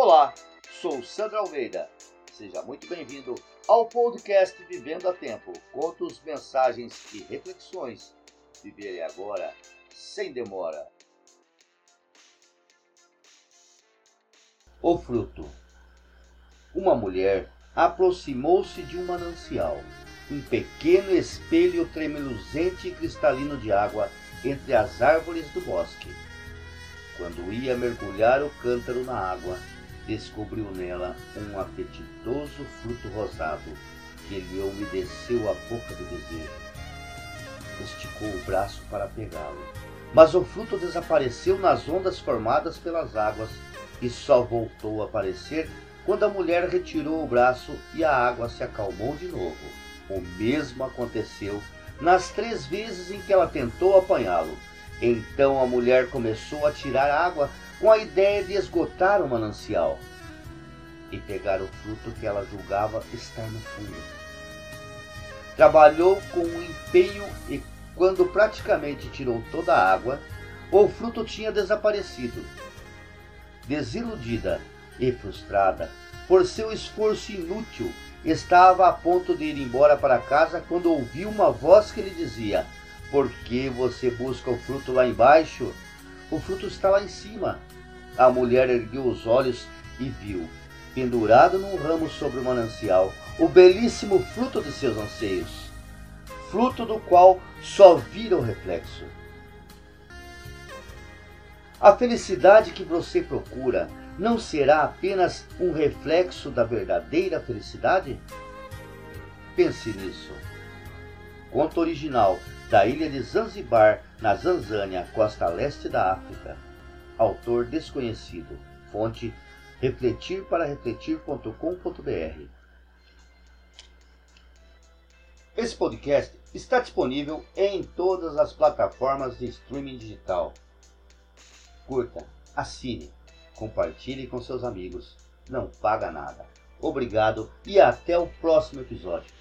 Olá, sou Sandra Almeida. Seja muito bem-vindo ao podcast Vivendo a Tempo. Contos, mensagens e reflexões. Viver agora, sem demora. O fruto. Uma mulher aproximou-se de um manancial, um pequeno espelho tremeluzente e cristalino de água entre as árvores do bosque. Quando ia mergulhar o cântaro na água, descobriu nela um apetitoso fruto rosado que lhe umedeceu a boca do desejo. Esticou o braço para pegá-lo, mas o fruto desapareceu nas ondas formadas pelas águas e só voltou a aparecer quando a mulher retirou o braço e a água se acalmou de novo. O mesmo aconteceu nas três vezes em que ela tentou apanhá-lo. Então a mulher começou a tirar água com a ideia de esgotar o manancial e pegar o fruto que ela julgava estar no fundo. Trabalhou com um empenho e, quando praticamente tirou toda a água, o fruto tinha desaparecido. Desiludida e frustrada por seu esforço inútil, estava a ponto de ir embora para casa quando ouviu uma voz que lhe dizia: Por que você busca o fruto lá embaixo? O fruto está lá em cima. A mulher ergueu os olhos e viu, pendurado num ramo sobre o manancial, o belíssimo fruto de seus anseios, fruto do qual só vira o reflexo. A felicidade que você procura não será apenas um reflexo da verdadeira felicidade? Pense nisso. Conto original da ilha de Zanzibar, na Zanzânia, costa leste da África. Autor desconhecido. Fonte refletir para refletir.com.br. Esse podcast está disponível em todas as plataformas de streaming digital. Curta, assine, compartilhe com seus amigos. Não paga nada. Obrigado e até o próximo episódio.